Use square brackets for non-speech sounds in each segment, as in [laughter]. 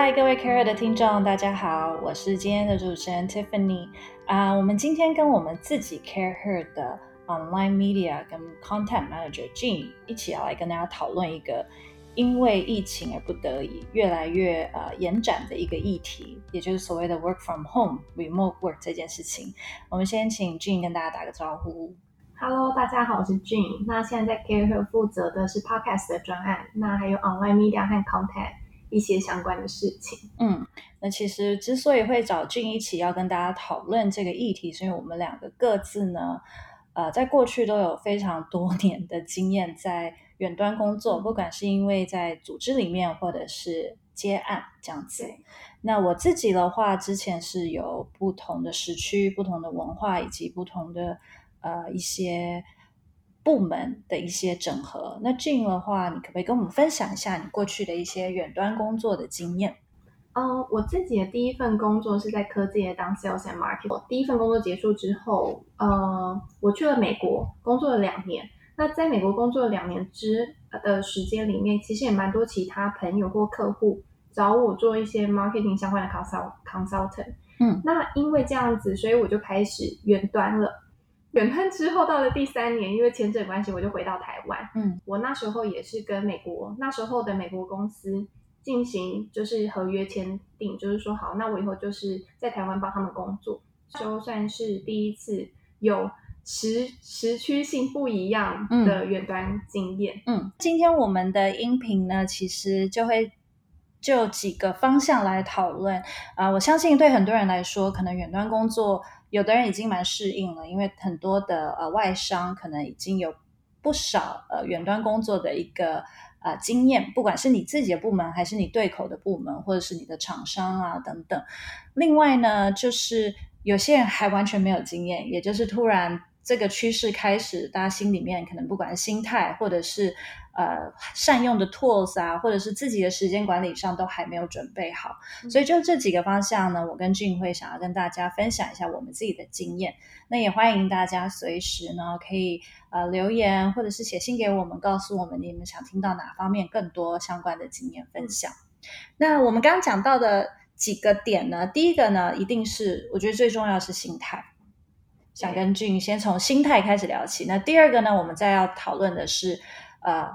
嗨，各位 CAREhER 的听众，大家好，我是今天的主持人 Tiffany 啊。我们今天跟我们自己 CAREhER 的 Online Media 跟 Content Manager Jean 一起要来跟大家讨论一个因为疫情而不得已越来越呃延展的一个议题，也就是所谓的 Work from Home Remote Work 这件事情。我们先请 Jean 跟大家打个招呼。Hello，大家好，我是 Jean。那现在在 CAREhER 负责的是 Podcast 的专案，那还有 Online Media 和 Content 一些相关的事情。嗯，那其实之所以会找 Jean 一起要跟大家讨论这个议题，是因为我们两个各自呢，呃，在过去都有非常多年的经验在远端工作，不管是因为在组织里面，或者是接案这样子。那我自己的话，之前是有不同的时区、不同的文化以及不同的。呃，一些部门的一些整合。那 Jean 的话，你可不可以跟我们分享一下你过去的一些远端工作的经验？嗯，我自己的第一份工作是在科技业当 Sales and Marketing。我第一份工作结束之后，呃，我去了美国工作了两年。那在美国工作了两年之的时间里面，其实也蛮多其他朋友或客户找我做一些 marketing 相关的 consult consultant。嗯，那因为这样子，所以我就开始远端了。远端之后到了第三年，因为签证关系，我就回到台湾。嗯，我那时候也是跟美国那时候的美国公司进行就是合约签订，就是说好，那我以后就是在台湾帮他们工作，就算是第一次有时时区性不一样的远端经验。嗯，嗯，今天我们的音频呢，其实就会就几个方向来讨论啊，呃，我相信对很多人来说，可能远端工作。有的人已经蛮适应了，因为很多的呃外商可能已经有不少呃远端工作的一个呃经验，不管是你自己的部门，还是你对口的部门，或者是你的厂商啊等等。另外呢，就是有些人还完全没有经验，也就是突然这个趋势开始，大家心里面可能不管心态或者是。呃，善用的 tools 啊，或者是自己的时间管理上都还没有准备好，嗯、所以就这几个方向呢，我跟 Jean 会想要跟大家分享一下我们自己的经验。那也欢迎大家随时呢可以呃留言或者是写信给我们，告诉我们你们想听到哪方面更多相关的经验分享。嗯、那我们刚刚讲到的几个点呢，第一个呢，一定是我觉得最重要的是心态，想跟 Jean 先从心态开始聊起。那第二个呢，我们再要讨论的是。呃，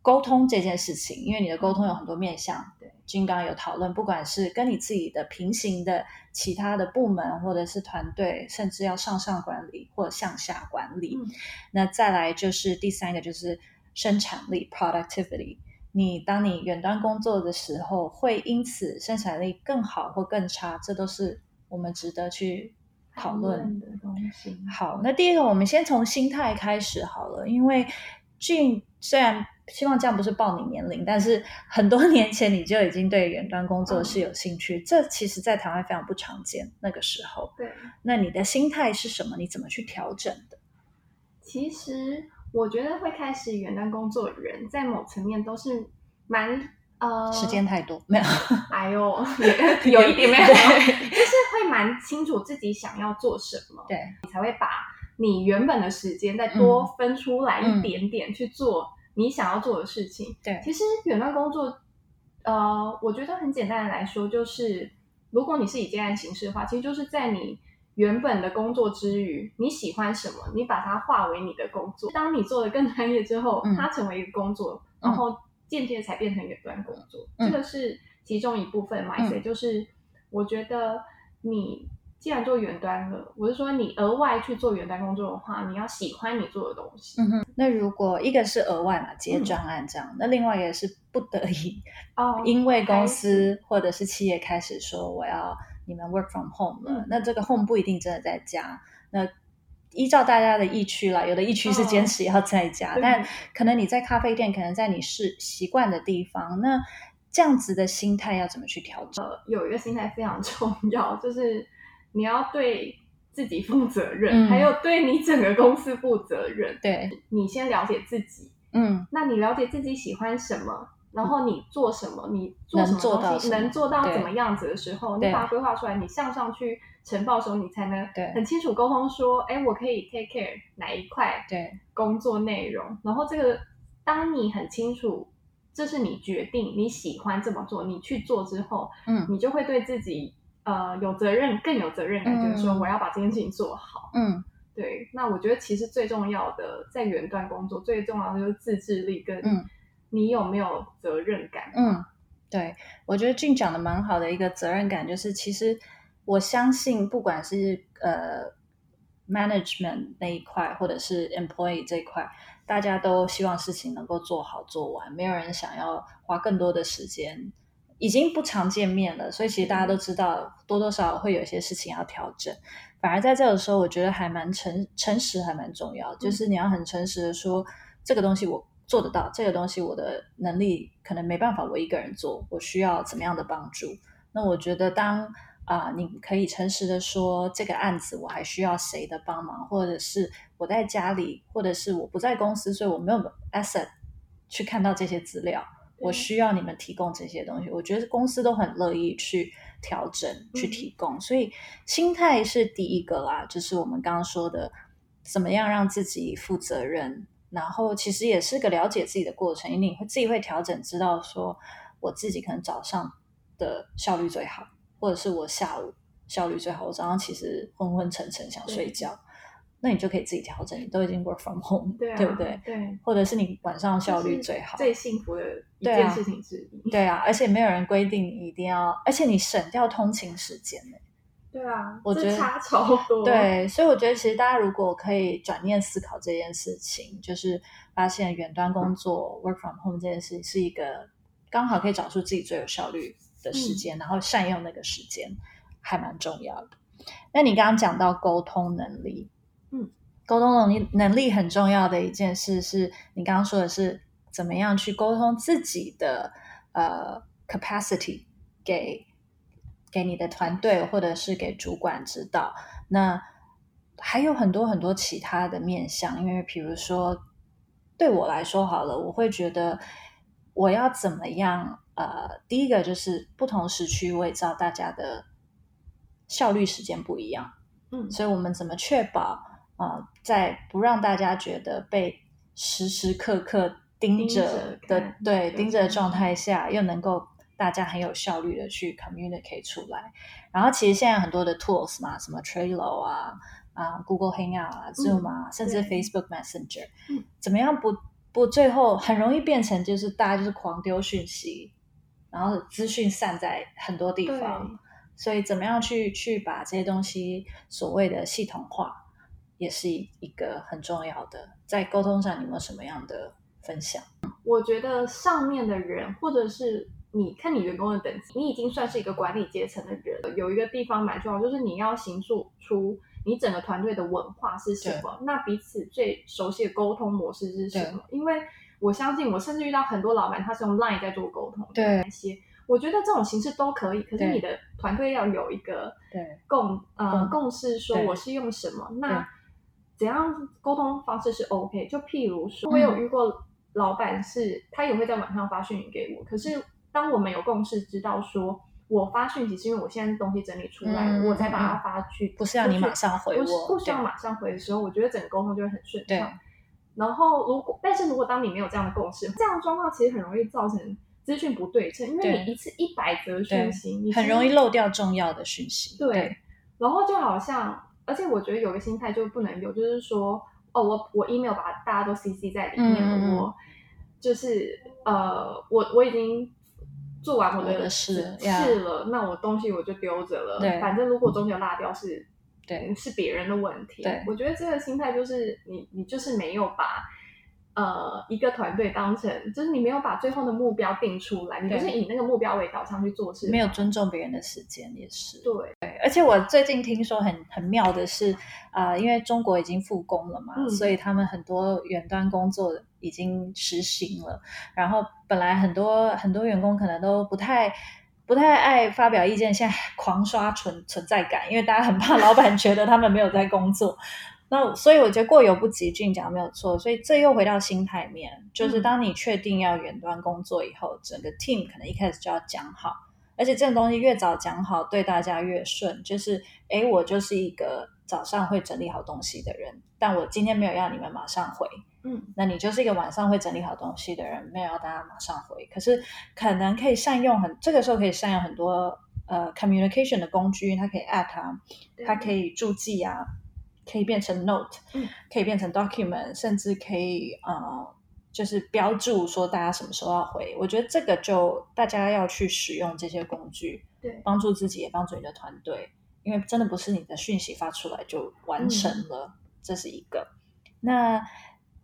沟通这件事情，因为你的沟通有很多面向。对，俊刚有讨论，不管是跟你自己的平行的其他的部门，或者是团队，甚至要上上管理或向下管理。嗯、那再来就是第三个，就是生产力 （productivity）。你当你远端工作的时候，会因此生产力更好或更差，这都是我们值得去讨论的东西。好，那第一个，我们先从心态开始好了，因为。Jean 虽然希望这样不是报你年龄，但是很多 [laughs] 年前你就已经对远端工作是有兴趣。嗯、这其实，在台湾非常不常见。那个时候，对，那你的心态是什么？你怎么去调整的？其实，我觉得会开始远端工作的人，在某层面都是蛮呃，时间太多没有？[laughs] 哎呦，[laughs] 有一点没有，就是会蛮清楚自己想要做什么，对，你才会把。你原本的时间再多分出来一点点去做你想要做的事情。对、其实远端工作，呃，我觉得很简单的来说，就是如果你是以这样形式的话，其实就是在你原本的工作之余，你喜欢什么，你把它化为你的工作。当你做的更专业之后，它成为一个工作，嗯、然后间接才变成远端工作。嗯、这个是其中一部分嘛？所以、嗯、就是我觉得你。既然做远端了，我是说你额外去做远端工作的话，你要喜欢你做的东西。嗯哼。那如果一个是额外嘛，接专案这样，嗯、那另外一个是不得已哦，[laughs] 因为公司或者是企业开始说我要你们 work from home 了，嗯、那这个 home 不一定真的在家。那依照大家的疫区啦，有的疫区是坚持要在家，哦、但可能你在咖啡店，可能在你是习惯的地方，那这样子的心态要怎么去调整？呃，有一个心态非常重要，就是。你要对自己负责任，嗯、还有对你整个公司负责任。对，你先了解自己。嗯，那你了解自己喜欢什么，然后你做什么，你做什么东西能做到怎么样子的时候，你把它规划出来，你向上去呈报的时候，你才能很清楚沟通说，哎，我可以 take care 哪一块对工作内容。然后这个，当你很清楚这是你决定你喜欢这么做，你去做之后，嗯，你就会对自己呃有责任，更有责任感，嗯、就是说我要把这件事情做好。嗯，对。那我觉得其实最重要的在远端工作，最重要的就是自制力跟你有没有责任感。嗯，对，我觉得俊讲的蛮好的一个责任感，就是其实我相信，不管是呃。management 那一块，或者是 employee 这一块，大家都希望事情能够做好做完，没有人想要花更多的时间。已经不常见面了，所以其实大家都知道，多多少少会有一些事情要调整。反而在这个时候，我觉得还蛮诚诚实，还蛮重要。就是你要很诚实的说，这个东西我做得到，这个东西我的能力可能没办法我一个人做，我需要怎么样的帮助？那我觉得当。啊、呃，你可以诚实的说，这个案子我还需要谁的帮忙，或者是我在家里，或者是我不在公司，所以我没有 asset 去看到这些资料，我需要你们提供这些东西。我觉得公司都很乐意去调整、去提供，嗯、所以心态是第一个啦，就是我们刚刚说的，怎么样让自己负责任，然后其实也是个了解自己的过程，因为你会自己会调整，知道说我自己可能早上的效率最好。或者是我下午效率最好，我早上其实昏昏沉沉想睡觉，那你就可以自己调整。你都已经 work from home，对，啊、对不对？对。或者是你晚上效率最好，最幸福的一件事情之一。对啊，而且没有人规定你一定要，而且你省掉通勤时间呢。对啊，我觉得差超多。对，所以我觉得其实大家如果可以转念思考这件事情，就是发现远端工作、嗯、work from home 这件事是一个刚好可以找出自己最有效率的时间，然后善用那个时间，还蛮重要的。那你刚刚讲到沟通能力，嗯，沟通能力能力很重要的一件事，是你刚刚说的是怎么样去沟通自己的呃 capacity 给给你的团队或者是给主管指导。那还有很多很多其他的面向，因为比如说对我来说好了，我会觉得我要怎么样。呃，第一个就是不同时区，我也知道大家的效率时间不一样，嗯，所以我们怎么确保啊、呃，在不让大家觉得被时时刻刻盯着的对盯着的状态下，又能够大家很有效率的去 communicate 出来。然后其实现在很多的 tools 嘛，什么 Trello 啊啊，Google Hangout 啊，Zoom 啊，嗯、甚至 Facebook Messenger，嗯，怎么样不不最后很容易变成就是大家就是狂丢讯息。然后资讯散在很多地方，所以怎么样去去把这些东西所谓的系统化，也是一一个很重要的。在沟通上，你有没有什么样的分享？我觉得上面的人，或者是你看你员工的等级，你已经算是一个管理阶层的人，有一个地方蛮重要，就是你要形塑出你整个团队的文化是什么，那彼此最熟悉的沟通模式是什么？因为我相信，我甚至遇到很多老板，他是用 Line 在做沟通。对，那些我觉得这种形式都可以。可是你的团队要有一个共呃共识，说我是用什么，那怎样沟通方式是 OK？就譬如说，我有遇过老板是，他也会在晚上发讯息给我。可是当我们有共识，知道说我发讯息是因为我现在东西整理出来，我才把它发去，不是要你马上回我，不需要马上回的时候，我觉得整个沟通就会很顺畅。然后，如果但是如果当你没有这样的共识，这样的状况其实很容易造成资讯不对称，因为你一次一百则讯息，你很容易漏掉重要的讯息。对，对，然后就好像，而且我觉得有个心态就不能有，就是说，哦，我我 email 把大家都 CC 在里面，嗯、我就是呃，我我已经做完我的事事了，那我东西我就丢着了，对，反正如果中间有落掉是。对，是别人的问题。对，我觉得这个心态就是你，你就是没有把呃一个团队当成，就是你没有把最后的目标定出来，你不是以那个目标为导向去做事，没有尊重别人的时间也是。对对，而且我最近听说很很妙的是，啊、呃，因为中国已经复工了嘛，嗯、所以他们很多远端工作已经实行了，然后本来很多很多员工可能都不太。不太爱发表意见，现在 [laughs] 狂刷存存在感，因为大家很怕老板觉得他们没有在工作。那所以我觉得过犹不及，俊讲没有错。所以这又回到心态面，就是当你确定要远端工作以后，嗯、整个 team 可能一开始就要讲好，而且这种东西越早讲好，对大家越顺。就是诶，我就是一个早上会整理好东西的人，但我今天没有要你们马上回，嗯，那你就是一个晚上会整理好东西的人，没有要大家马上回，可是可能可以善用很这个时候可以善用很多呃 communication 的工具，它可以 add 它，它可以注记啊，可以变成 note，嗯，可以变成 document，甚至可以呃就是标注说大家什么时候要回。我觉得这个就大家要去使用这些工具，对，帮助自己也帮助你的团队，因为真的不是你的讯息发出来就完成了，嗯、这是一个。那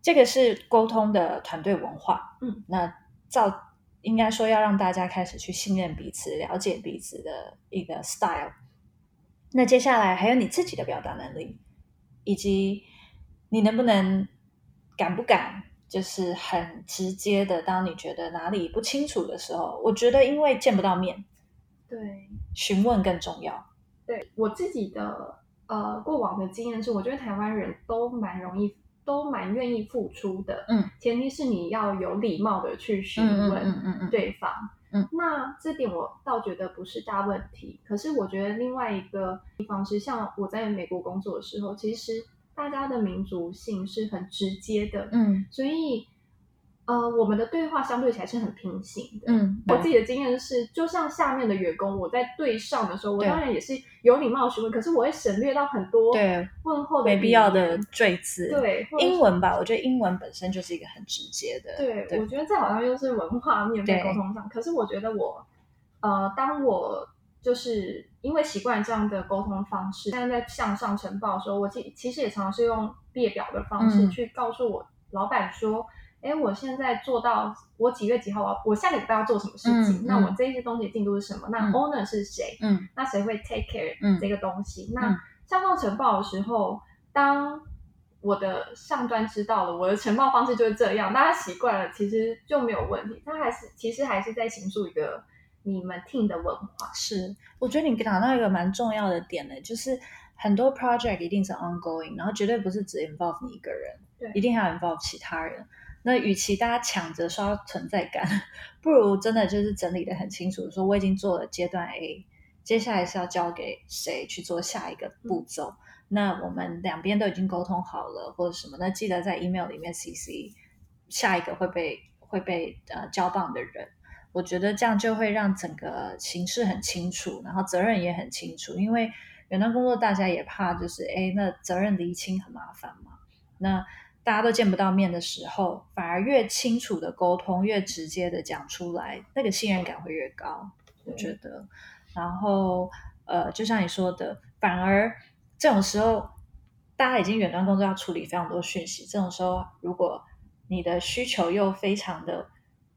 这个是沟通的团队文化，嗯，那照应该说要让大家开始去信任彼此、了解彼此的一个 style。那接下来还有你自己的表达能力，以及你能不能敢不敢，就是很直接的，当你觉得哪里不清楚的时候，我觉得因为见不到面，对，询问更重要。对，我自己的呃过往的经验是，我觉得台湾人都蛮容易。都蛮愿意付出的，嗯，前提是你要有礼貌的去询问对方，嗯，嗯，嗯，嗯，那这点我倒觉得不是大问题。可是我觉得另外一个地方是，像我在美国工作的时候，其实大家的民族性是很直接的，嗯，所以。呃，我们的对话相对起来是很平行的。嗯，我自己的经验是，就像下面的员工，我在对上的时候，我当然也是有礼貌询问，可是我会省略到很多对问候的没必要的赘词。对，英文吧，我觉得英文本身就是一个很直接的。对，对我觉得这好像又是文化面对沟通上。可是我觉得我，呃，当我就是因为习惯这样的沟通方式，现在在向上呈报的时候，我其其实也常常是用列表的方式去告诉我老板说。嗯哎，我现在做到我几月几号？我我下个礼拜要做什么事情？嗯、那我这些东西进度是什么？嗯、那 owner 是谁？嗯，那谁会 take care 这个东西？嗯、那向上呈报的时候，当我的上端知道了，我的呈报方式就是这样，大家习惯了，其实就没有问题。他还是其实还是在形塑一个你们 team 的文化。是，我觉得你讲到一个蛮重要的点呢，就是很多 project 一定是 ongoing，然后绝对不是只 involve 你一个人，对，一定还要 involve 其他人。那与其大家抢着刷存在感，不如真的就是整理的很清楚，说我已经做了阶段 A，接下来是要交给谁去做下一个步骤。嗯、那我们两边都已经沟通好了，或者什么，那记得在 email 里面 CC 下一个会被会被呃交棒的人。我觉得这样就会让整个形式很清楚，然后责任也很清楚。因为远端工作大家也怕就是哎，那责任厘清很麻烦嘛。那大家都见不到面的时候，反而越清楚的沟通，越直接的讲出来，那个信任感会越高。我觉得，然后呃，就像你说的，反而这种时候，大家已经远端工作要处理非常多讯息，这种时候，如果你的需求又非常的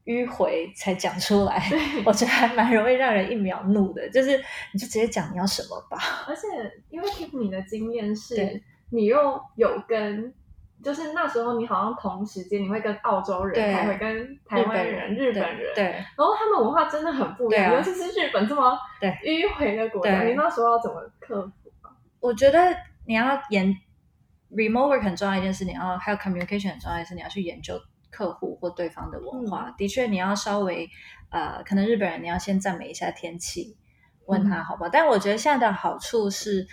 迂回才讲出来，我觉得还蛮容易让人一秒怒的。就是你就直接讲你要什么吧。而且因为听你的经验是，你又有跟。就是那时候，你好像同时间你会跟澳洲人，还会跟台湾人、日本人，对，然后他们文化真的很不一样，尤其是日本这么迂回的国家，你那时候要怎么克服？我觉得你要研 remote work 很重要一件事，你要还有 communication 很重要一件事，你要去研究客户或对方的文化。的确，你要稍微呃，可能日本人你要先赞美一下天气，问他好不好？但我觉得现在的好处是。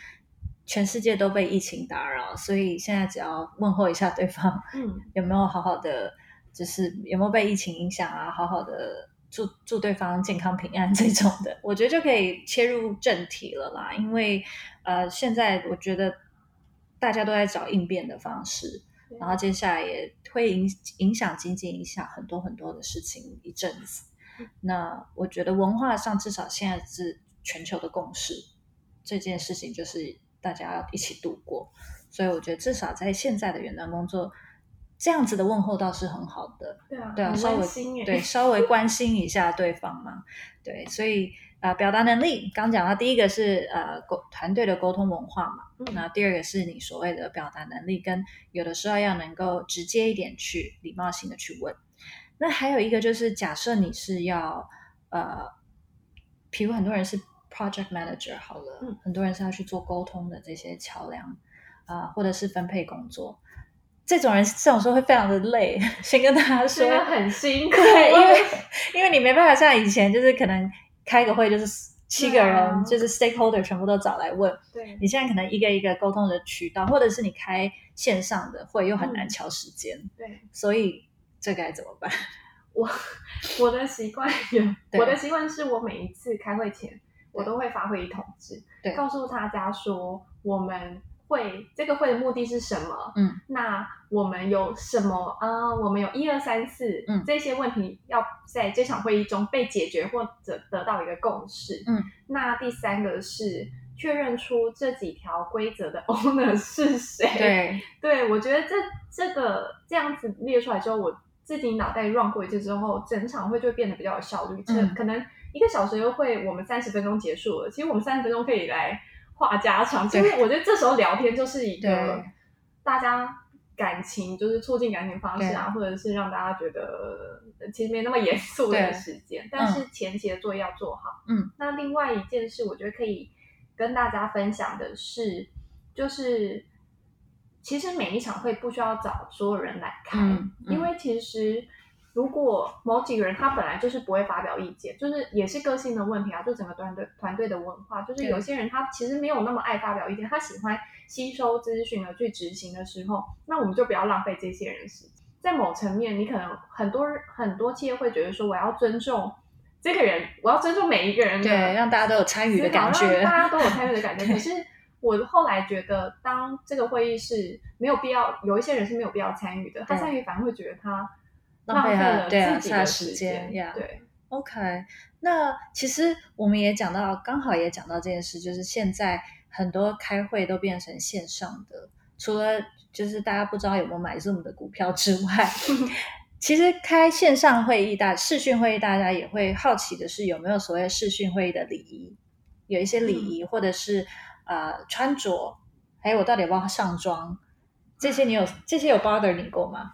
全世界都被疫情打扰，所以现在只要问候一下对方，嗯，[laughs] 有没有好好的，就是有没有被疫情影响啊？好好的祝祝对方健康平安 [laughs] 这种的，我觉得就可以切入正题了啦。因为呃，现在我觉得大家都在找应变的方式，对然后接下来也会影影响经济，影响很多很多的事情一阵子。嗯、那我觉得文化上至少现在是全球的共识，这件事情就是。大家要一起度过，所以我觉得至少在现在的远端工作，这样子的问候倒是很好的。对啊，对啊，稍微对稍微关心一下对方嘛。对，所以呃，表达能力刚讲到第一个是呃沟团队的沟通文化嘛，嗯、那第二个是你所谓的表达能力，跟有的时候要能够直接一点去礼貌性的去问。那还有一个就是假设你是要呃，比如很多人是。Project Manager 好了，嗯、很多人是要去做沟通的这些桥梁啊、呃，或者是分配工作，这种人这种时候会非常的累。[laughs] 先跟大家说，很辛苦，对，因为因为你没办法像以前，就是可能开个会就是七个人就是 stakeholder 全部都找来问。对，你现在可能一个一个沟通的渠道，或者是你开线上的会又很难敲时间。嗯、对，所以这该怎么办？我我的习惯有，我的习惯是我每一次开会前，我都会发会议通知，对，告诉大家说我们。会这个会的目的是什么？嗯，那我们有什么啊、呃？我们有一二三四，嗯，这些问题要在这场会议中被解决或者得到一个共识。嗯，那第三个是确认出这几条规则的 [laughs] owner 是谁。对，[laughs] 对我觉得这这个这样子列出来之后，我自己脑袋 run 过一次之后，整场会就会变得比较有效率。嗯，可能一个小时的会，我们三十分钟结束了。其实我们三十分钟可以来。话家常，其实我觉得这时候聊天就是一个大家感情，就是促进感情方式啊，或者是让大家觉得其实没那么严肃的时间。但是前期的作业要做好。嗯，那另外一件事，我觉得可以跟大家分享的是，就是其实每一场会不需要找所有人来开，嗯嗯、因为其实。如果某几个人他本来就是不会发表意见，就是也是个性的问题啊，就整个团队团队的文化，就是有些人他其实没有那么爱发表意见，他喜欢吸收资讯而去执行的时候，那我们就不要浪费这些人时间。在某层面，你可能很多很多企业会觉得说，我要尊重这个人，我要尊重每一个人，对，让大家都有参与的感觉，让大家都有参与的感觉。可 [laughs] 是我后来觉得，当这个会议是没有必要，有一些人是没有必要参与的，他参与反而会觉得他。浪费了对啊，下时间呀。对，OK。那其实我们也讲到，刚好也讲到这件事，就是现在很多开会都变成线上的，除了就是大家不知道有没有买 Zoom 的股票之外，[laughs] 其实开线上会议大视讯会议，大家也会好奇的是有没有所谓视讯会议的礼仪，有一些礼仪，嗯、或者是呃穿着，还有我到底要不要上妆，这些你有这些有 bother 你过吗？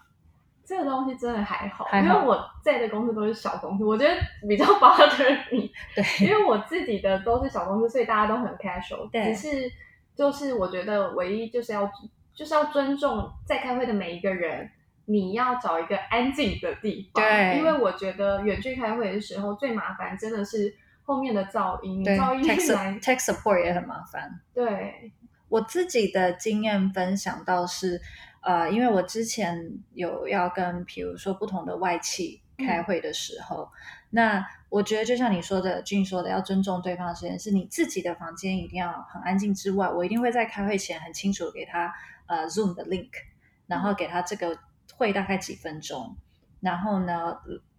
这个东西真的还好，还好，因为我在的公司都是小公司，我觉得比较 [laughs] bother 你。对，因为我自己的都是小公司，所以大家都很 casual。对，只是就是我觉得唯一就是要就是要尊重在开会的每一个人，你要找一个安静的地方。对，因为我觉得远距开会的时候最麻烦真的是后面的噪音，噪音来 tech, tech support 也很麻烦。对，我自己的经验分享到是。呃，因为我之前有要跟，比如说不同的外企开会的时候，嗯、那我觉得就像你说的，俊说的，要尊重对方的时间，是你自己的房间一定要很安静之外，我一定会在开会前很清楚给他呃 Zoom 的 link，然后给他这个会大概几分钟，然后呢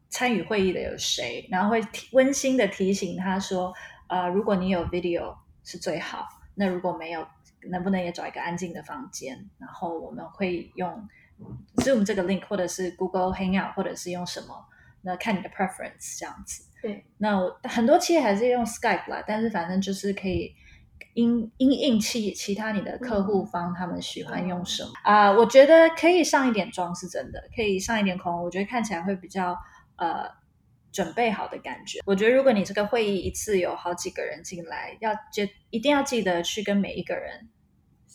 参与会议的有谁，然后会温馨的提醒他说，呃，如果你有 video 是最好，那如果没有。能不能也找一个安静的房间？然后我们会用 Zoom 这个 link，或者是 Google Hangout，或者是用什么？那看你的 preference 这样子。对，那我很多企业还是用 Skype 啦，但是反正就是可以因因应其其他你的客户方他们喜欢用什么啊？我觉得可以上一点妆是真的，可以上一点口红，我觉得看起来会比较呃。准备好的感觉，我觉得如果你这个会议一次有好几个人进来，要就一定要记得去跟每一个人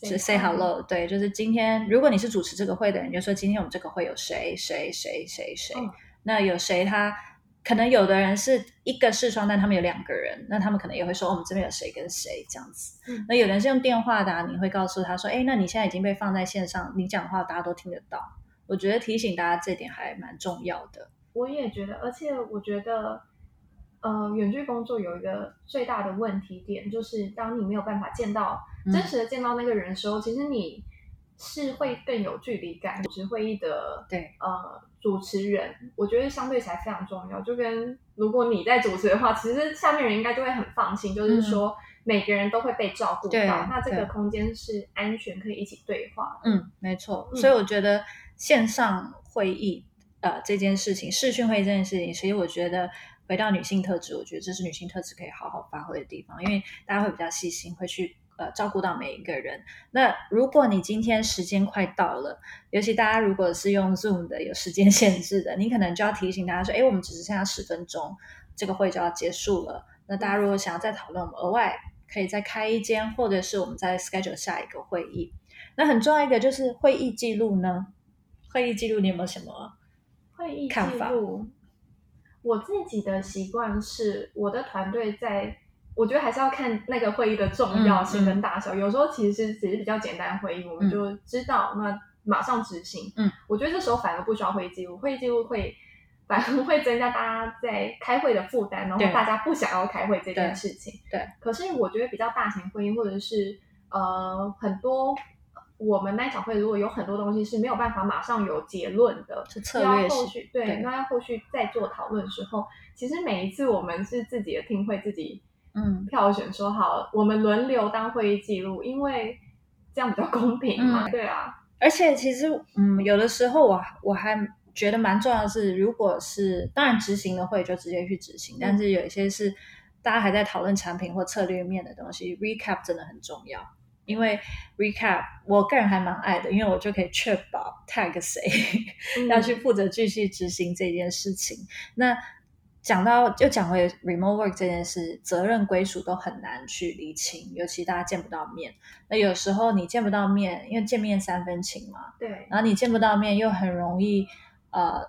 是 say hello。对，就是今天如果你是主持这个会的人，就说今天我们这个会有谁谁谁谁谁。嗯、那有谁他可能有的人是一个视窗，但他们有两个人，那他们可能也会说、哦、我们这边有谁跟谁这样子。嗯、那有人是用电话的、啊，你会告诉他说，哎，那你现在已经被放在线上，你讲话大家都听得到。我觉得提醒大家这点还蛮重要的。我也觉得，而且我觉得，呃，远距工作有一个最大的问题点，就是当你没有办法见到、嗯、真实的见到那个人的时候，其实你是会更有距离感。主持会议的，对，呃，主持人，我觉得相对起来非常重要。就跟如果你在主持的话，其实下面人应该就会很放心，就是说每个人都会被照顾到，对那这个空间是安全，可以一起对话。嗯，没错。所以我觉得线上会议。呃，这件事情视讯会议这件事情，其实我觉得回到女性特质，我觉得这是女性特质可以好好发挥的地方，因为大家会比较细心，会去呃照顾到每一个人。那如果你今天时间快到了，尤其大家如果是用 Zoom 的有时间 [laughs] 限制的，你可能就要提醒大家说，哎，我们只剩下十分钟，这个会就要结束了。那大家如果想要再讨论，我们额外可以再开一间，或者是我们再 schedule 下一个会议。那很重要一个就是会议记录呢，会议记录你有没有什么？会议看法，我自己的习惯是，我的团队在我觉得还是要看那个会议的重要性跟大小。嗯嗯、有时候其实只是比较简单会议，我们就知道、嗯、那马上执行。嗯，我觉得这时候反而不需要会议记录，会议记录会反而会增加大家在开会的负担，然后大家不想要开会这件事情。对。对可是我觉得比较大型会议或者是呃很多。我们那一场会如果有很多东西是没有办法马上有结论的，是策略要后续对，对那要后续再做讨论的时候，其实每一次我们是自己的听会自己嗯票选说好，我们轮流当会议记录，因为这样比较公平嘛，嗯、对啊。而且其实嗯，有的时候我我还觉得蛮重要的是，如果是当然执行的会就直接去执行，嗯、但是有一些是大家还在讨论产品或策略面的东西，recap 真的很重要。因为 recap，我个人还蛮爱的，因为我就可以确保 tag 谁、[laughs] 嗯、要去负责继续执行这件事情。那讲到又讲回 remote work 这件事，责任归属都很难去厘清，尤其大家见不到面。那有时候你见不到面，因为见面三分情嘛，对。然后你见不到面，又很容易呃，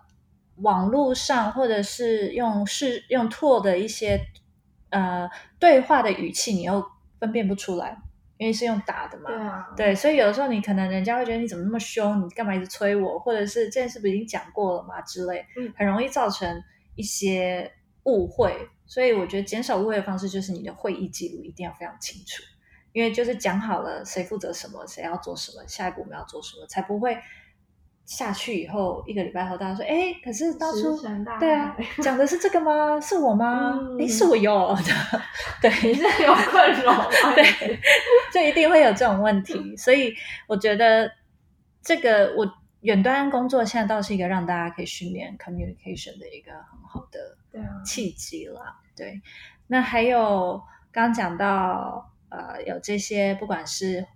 网络上或者是用是用 tool 的一些呃对话的语气，你又分辨不出来。因为是用打的嘛，对啊，对，所以有的时候你可能人家会觉得你怎么那么凶，你干嘛一直催我，或者是这件事不是已经讲过了嘛之类，嗯，很容易造成一些误会。所以我觉得减少误会的方式就是你的会议记录一定要非常清楚，因为就是讲好了谁负责什么，谁要做什么，下一步我们要做什么，才不会。下去以后一个礼拜后，大家说：“哎，可是当初对啊，讲的是这个吗？是我吗？哎、嗯，是我有的，[laughs] 对，你是有困扰，[laughs] 对，就一定会有这种问题。所以我觉得这个我远端工作现在倒是一个让大家可以训练 communication 的一个很好的契机啦。对，对，那还有刚刚讲到呃，有这些不管是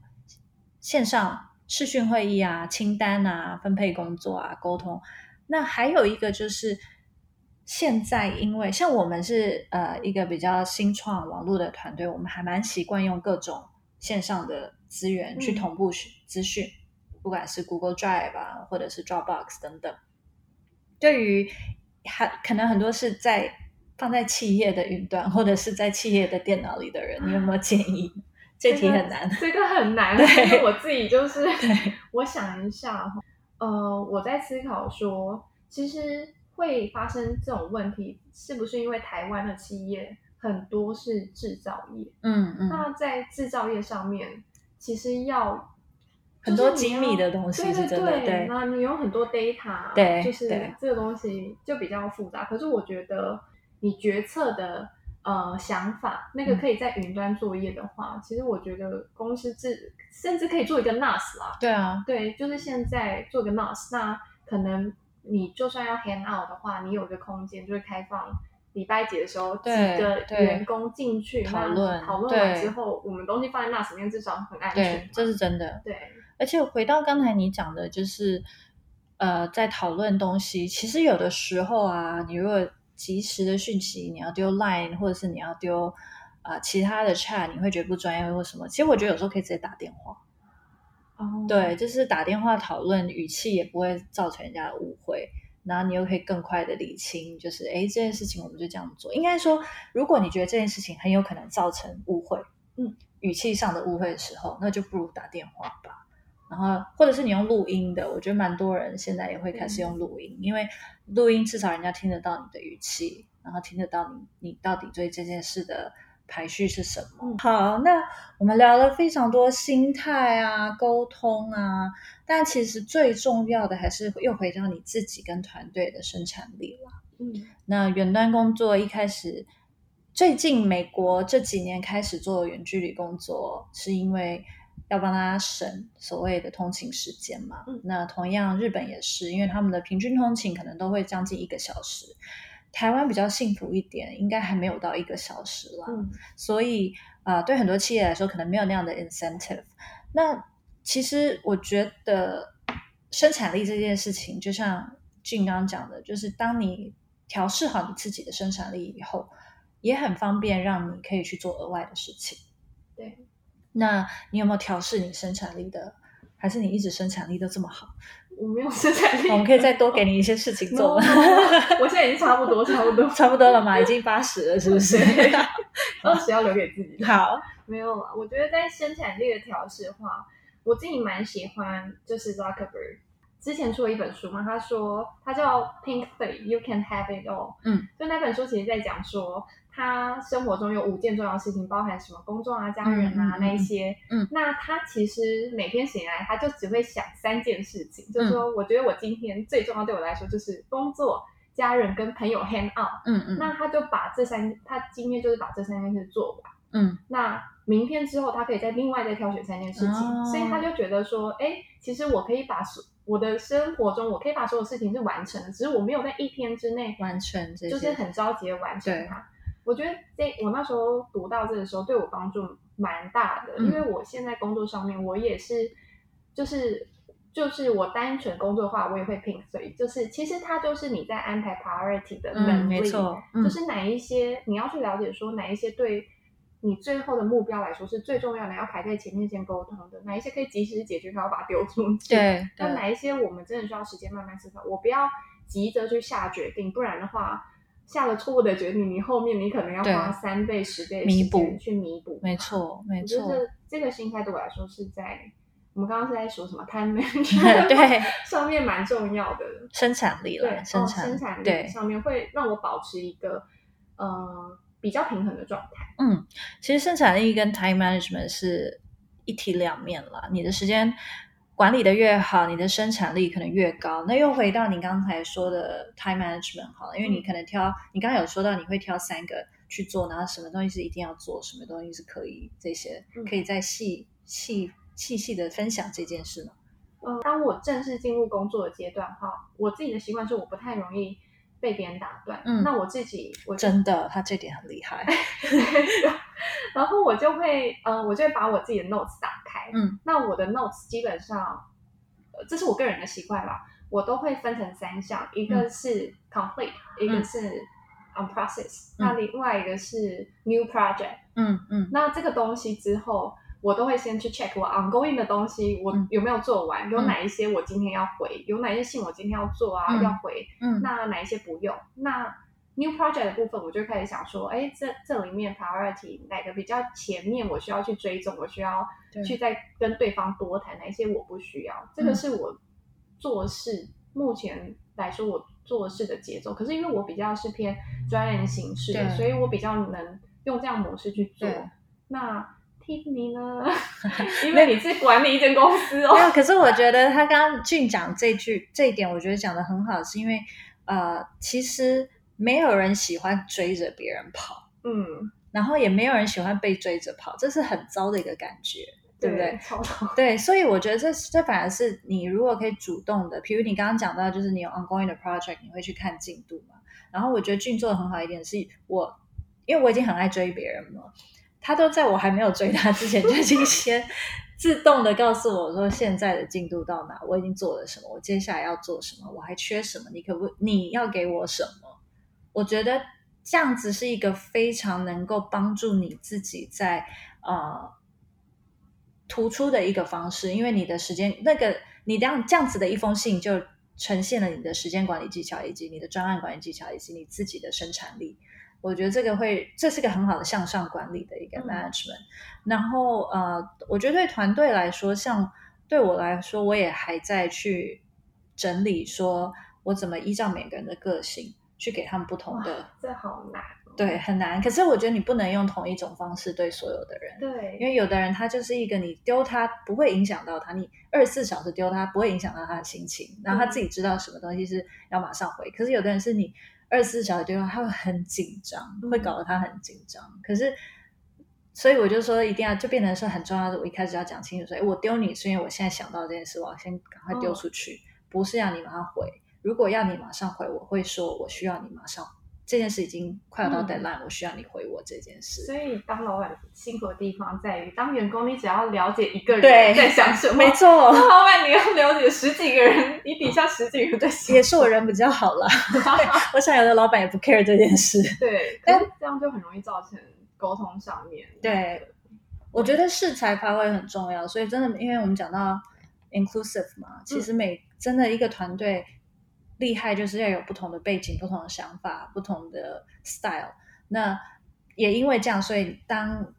线上。视讯会议啊，清单啊，分配工作啊，沟通。那还有一个就是，现在因为像我们是呃一个比较新创网络的团队，我们还蛮习惯用各种线上的资源去同步资讯，嗯、不管是 Google Drive 啊，或者是 Dropbox 等等。对于还可能很多是在放在企业的云端，或者是在企业的电脑里的人，你有没有建议？[laughs] 这题很难，这个很难。[laughs] 因为我自己就是，我想一下，呃，我在思考说，其实会发生这种问题，是不是因为台湾的企业很多是制造业？嗯嗯。嗯，那在制造业上面，其实要很多精密的东西是真的，对对对。那你有很多 data，对，就是这个东西就比较复杂。可是我觉得你决策的。呃，想法那个可以在云端作业的话，嗯、其实我觉得公司自甚至可以做一个 NAS 啦。对啊，对，就是现在做个 NAS，那可能你就算要 hand out 的话，你有个空间就是开放，礼拜几的时候几个员工进去讨论，讨论完之后，我们东西放在 NAS 里面，至少很安全。这是真的。对，而且回到刚才你讲的，就是呃，在讨论东西，其实有的时候啊，你如果即时的讯息，你要丢 Line，或者是你要丢啊、呃、其他的 Chat，你会觉得不专业或什么？其实我觉得有时候可以直接打电话。哦，oh. 对，就是打电话讨论，语气也不会造成人家的误会，然后你又可以更快的理清，就是哎，这件事情我们就这样做。应该说，如果你觉得这件事情很有可能造成误会，嗯，语气上的误会的时候，那就不如打电话吧。然后，或者是你用录音的，我觉得蛮多人现在也会开始用录音，嗯、因为录音至少人家听得到你的语气，然后听得到你你到底对这件事的排序是什么。嗯、好，那我们聊了非常多心态啊、沟通啊，但其实最重要的还是又回到你自己跟团队的生产力了。嗯，那远端工作一开始，最近美国这几年开始做远距离工作，是因为。要帮他省所谓的通勤时间嘛？嗯，那同样日本也是，因为他们的平均通勤可能都会将近一个小时。台湾比较幸福一点，应该还没有到一个小时啦。嗯，所以啊，呃，对很多企业来说，可能没有那样的 incentive。那其实我觉得生产力这件事情，就像俊刚讲的，就是当你调试好你自己的生产力以后，也很方便让你可以去做额外的事情。对。那你有没有调试你生产力的？还是你一直生产力都这么好？我没有生产力，我们可以再多给你一些事情做。no, no, no, 我现在已经差不多，差不多，[laughs] 差不多了嘛，已经八十了，是不是？二十要留给自己。好，没有了。我觉得在生产力的调试的话，我自己蛮喜欢，就是 Zuckerberg 之前出了一本书嘛，他说他叫 Pink Slip，You Can Have It All。嗯，就那本书其实在讲说。他生活中有五件重要事情，包含什么工作啊、家人啊、嗯、那一些。嗯，那他其实每天醒来，他就只会想三件事情，嗯、就是说，我觉得我今天最重要对我来说就是工作、家人跟朋友 hang out。嗯嗯，那他就把这三，他今天就是把这三件事做完。嗯，那明天之后，他可以再另外再挑选三件事情，哦、所以他就觉得说，哎，其实我可以把所我的生活中，我可以把所有事情是完成的，只是我没有在一天之内完成，就是很着急的完成它。我觉得这我那时候读到这个时候，对我帮助蛮大的，嗯、因为我现在工作上面，我也是，就是就是我单纯工作的话，我也会 pink，所以就是其实它就是你在安排 priority 的能力，嗯、没错，嗯、就是哪一些你要去了解，说哪一些对你最后的目标来说是最重要的，要排在前面先沟通的，哪一些可以及时解决，然后把它丢出去，对，那哪一些我们真的需要时间慢慢思考，我不要急着去下决定，不然的话。下了错误的决定，你后面你可能要花三倍、十倍弥补去弥补。没错，没错。我觉得这个心态对我来说是在我们刚刚是在说什么 time [laughs] management 对上面蛮重要的生产力了。对，生产生产力上面会让我保持一个呃比较平衡的状态。嗯，其实生产力跟 time management 是一体两面了。你的时间。管理的越好，你的生产力可能越高。那又回到你刚才说的 time management 好了，因为你可能挑，你刚才有说到你会挑三个去做，然后什么东西是一定要做，什么东西是可以这些，可以再细细细细的分享这件事吗？嗯，当我正式进入工作的阶段哈，我自己的习惯是我不太容易被别人打断。嗯，那我自己我真的，他这点很厉害。[laughs] 然后我就会，呃，我就会把我自己的 notes 打开。嗯，那我的 notes 基本上，呃，这是我个人的习惯啦，我都会分成三项，一个是 complete，嗯，一个是 on process，嗯，那另外一个是 new project。嗯嗯，嗯那这个东西之后，我都会先去 check 我 ongoing 的东西，我有没有做完，嗯，有哪一些我今天要回，有哪一些信我今天要做啊，嗯，要回，嗯，那哪一些不用，那。New project 的部分，我就开始想说，哎，这这里面 priority 哪个比较前面，我需要去追踪，我需要去再跟对方多谈，哪一些我不需要。这个是我做事目前来说我做事的节奏。可是因为我比较是偏专业形式的，所以我比较能用这样模式去做。那 Tiffany 呢？[laughs] 因为你是管理一间公司哦。没有，可是我觉得他刚刚俊讲这句这一点，我觉得讲得很好，是因为呃，其实。没有人喜欢追着别人跑，嗯，然后也没有人喜欢被追着跑，这是很糟的一个感觉，对，不对？对，所以我觉得这这反而是你如果可以主动的，比如你刚刚讲到，就是你有 ongoing 的 project，你会去看进度嘛。然后我觉得俊做的很好一点是我，因为我已经很爱追别人了，他都在我还没有追他之前就已经先 [laughs] 自动的告诉我说现在的进度到哪，我已经做了什么，我接下来要做什么，我还缺什么，你可不你要给我什么？我觉得这样子是一个非常能够帮助你自己在呃突出的一个方式，因为你的时间那个你这样这样子的一封信就呈现了你的时间管理技巧，以及你的专案管理技巧，以及你自己的生产力。我觉得这个会这是个很好的向上管理的一个 management。嗯、然后呃，我觉得对团队来说，像对我来说，我也还在去整理，说我怎么依照每个人的个性。去给他们不同的，这好难，对，很难。可是我觉得你不能用同一种方式对所有的人，对，因为有的人他就是一个你丢他不会影响到他，你二十四小时丢他不会影响到他的心情，然后他自己知道什么东西是要马上回。嗯、可是有的人是你二十四小时丢话，他会很紧张，会搞得他很紧张。可是，所以我就说一定要就变成是很重要的。我一开始要讲清楚说，哎，我丢你是因为我现在想到这件事，我要先赶快丢出去，不是要你马上回。如果要你马上回，我会说我需要你马上回。这件事已经快要到 deadline，嗯、我需要你回我这件事。所以当老板辛苦的地方在于，当员工你只要了解一个人在想什么，没错。当老板你要了解十几个人，你底下十几个人在想。也是我人比较好了，[laughs] 我想有的老板也不 care 这件事。对，但这样就很容易造成沟通上面。对，我觉得适才发挥很重要，所以真的，因为我们讲到。inclusive 嘛。其实每真的一个团队厉害，就是要有不同的背景、不同的想法、不同的 style。那也因为这样，所以当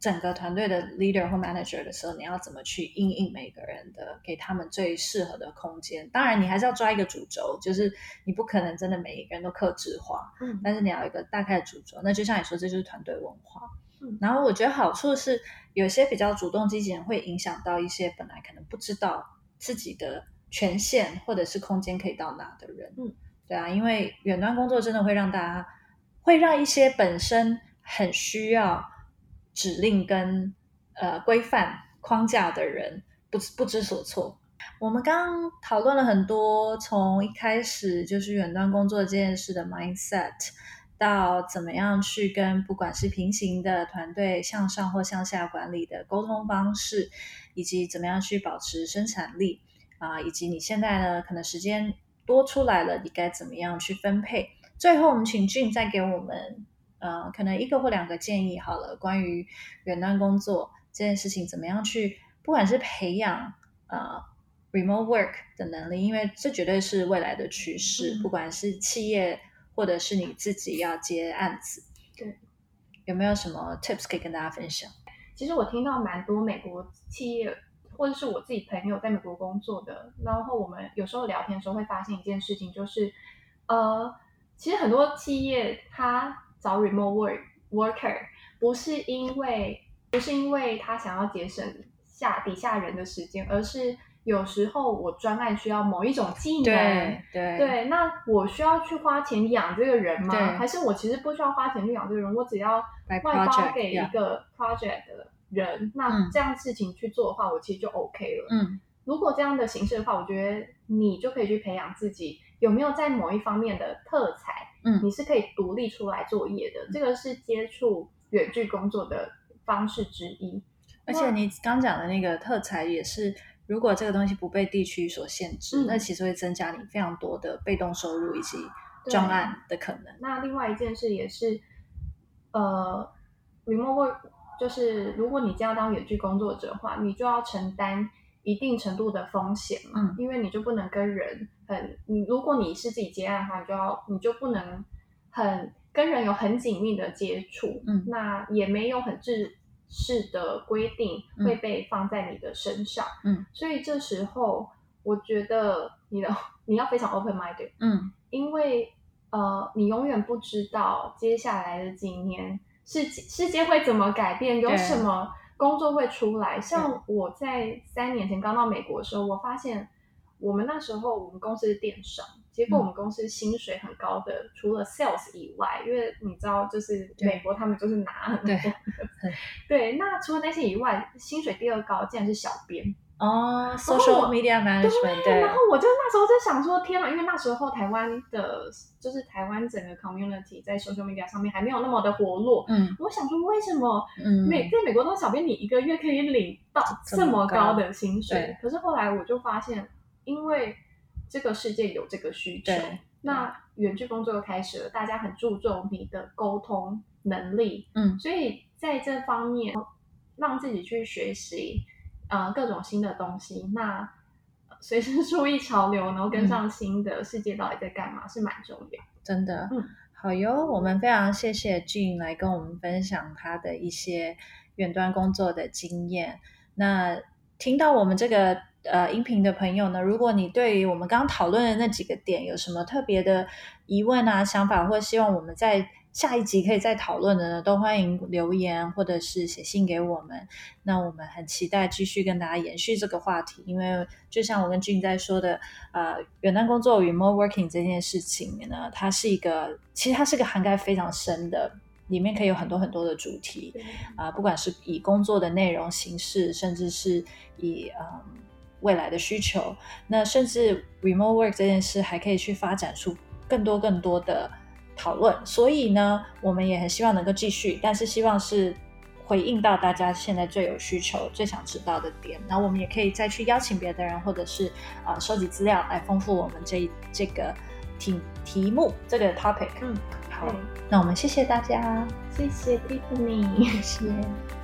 整个团队的 leader 或 manager 的时候，你要怎么去应应每个人的，给他们最适合的空间？当然，你还是要抓一个主轴，就是你不可能真的每一个人都克制化，嗯，但是你要有一个大概的主轴。那就像你说，这就是团队文化。嗯，然后我觉得好处是，有些比较主动积极人会影响到一些本来可能不知道自己的权限或者是空间可以到哪的人。嗯，对啊，因为远端工作真的会让大家，会让一些本身很需要。指令跟呃规范框架的人不不知所措。我们刚刚讨论了很多，从一开始就是远端工作这件事的 mindset，到怎么样去跟不管是平行的团队向上或向下管理的沟通方式，以及怎么样去保持生产力啊，以及你现在呢可能时间多出来了，你该怎么样去分配？最后，我们请 Jean 再给我们。呃，可能一个或两个建议好了。关于远端工作这件事情，怎么样去，不管是培养呃 remote work 的能力，因为这绝对是未来的趋势。嗯、不管是企业或者是你自己要接案子，对，有没有什么 tips 可以跟大家分享？其实我听到蛮多美国企业或者是我自己朋友在美国工作的，然后我们有时候聊天的时候会发现一件事情，就是呃，其实很多企业他。找 remote work worker 不是因为不是因为他想要节省下底下人的时间，而是有时候我专案需要某一种技能，对对，对，那我需要去花钱养这个人吗？还是我其实不需要花钱去养这个人，我只要外包给一个 project 的人那这样事情去做的话，嗯，我其实就 OK 了。嗯，如果这样的形式的话，我觉得你就可以去培养自己有没有在某一方面的特才。嗯，你是可以独立出来作业的，这个是接触远距工作的方式之一。而且你刚讲的那个特才也是，如果这个东西不被地区所限制，嗯，那其实会增加你非常多的被动收入以及专案的可能。那另外一件事也是，呃，remote work 就是如果你将要当远距工作者的话，你就要承担一定程度的风险嘛，嗯，因为你就不能跟人。很，你如果你是自己接案的话，你就要你就不能很跟人有很紧密的接触，嗯，那也没有很制式的规定会被放在你的身上，嗯，所以这时候我觉得你的 [laughs] 你要非常 open minded，嗯，因为呃，你永远不知道接下来的几年世界世界会怎么改变，有什么工作会出来。像我在三年前刚到美国的时候，我发现。我们那时候，我们公司是电商，结果我们公司薪水很高的，嗯、除了 sales 以外，因为你知道，就是美国他们就是拿很多，对，[laughs] 对，那除了那些以外，薪水第二高竟然是小编哦，social media management，对，然后我就那时候在想说，天哪，因为那时候台湾的，就是台湾整个 community 在 social media 上面还没有那么的活络，嗯，我想说为什么美、嗯、在美国当小编，你一个月可以领到这么高的薪水？可是后来我就发现。因为这个世界有这个需求，那远距工作又开始了，大家很注重你的沟通能力，嗯，所以在这方面让自己去学习，呃，各种新的东西，那随时注意潮流，然后跟上新的世界到底在干嘛，嗯，是蛮重要。真的，嗯，好哟，我们非常谢谢 Jean 来跟我们分享他的一些远端工作的经验。那听到我们这个。呃，音频的朋友呢，如果你对于我们刚刚讨论的那几个点有什么特别的疑问啊、想法，或希望我们在下一集可以再讨论的呢，都欢迎留言或者是写信给我们。那我们很期待继续跟大家延续这个话题，因为就像我跟 Jean 在说的，呃，远端工作 （remote working） 这件事情呢，它是一个，其实它是个涵盖非常深的，里面可以有很多很多的主题啊、呃，不管是以工作的内容形式，甚至是以嗯。呃未来的需求，那甚至 remote work 这件事还可以去发展出更多更多的讨论，所以呢，我们也很希望能够继续，但是希望是回应到大家现在最有需求、最想知道的点，然后我们也可以再去邀请别的人，或者是啊、呃、收集资料来丰富我们这这个题题目这个 topic。嗯，好，那我们谢谢大家，谢谢 Tiffany，谢谢。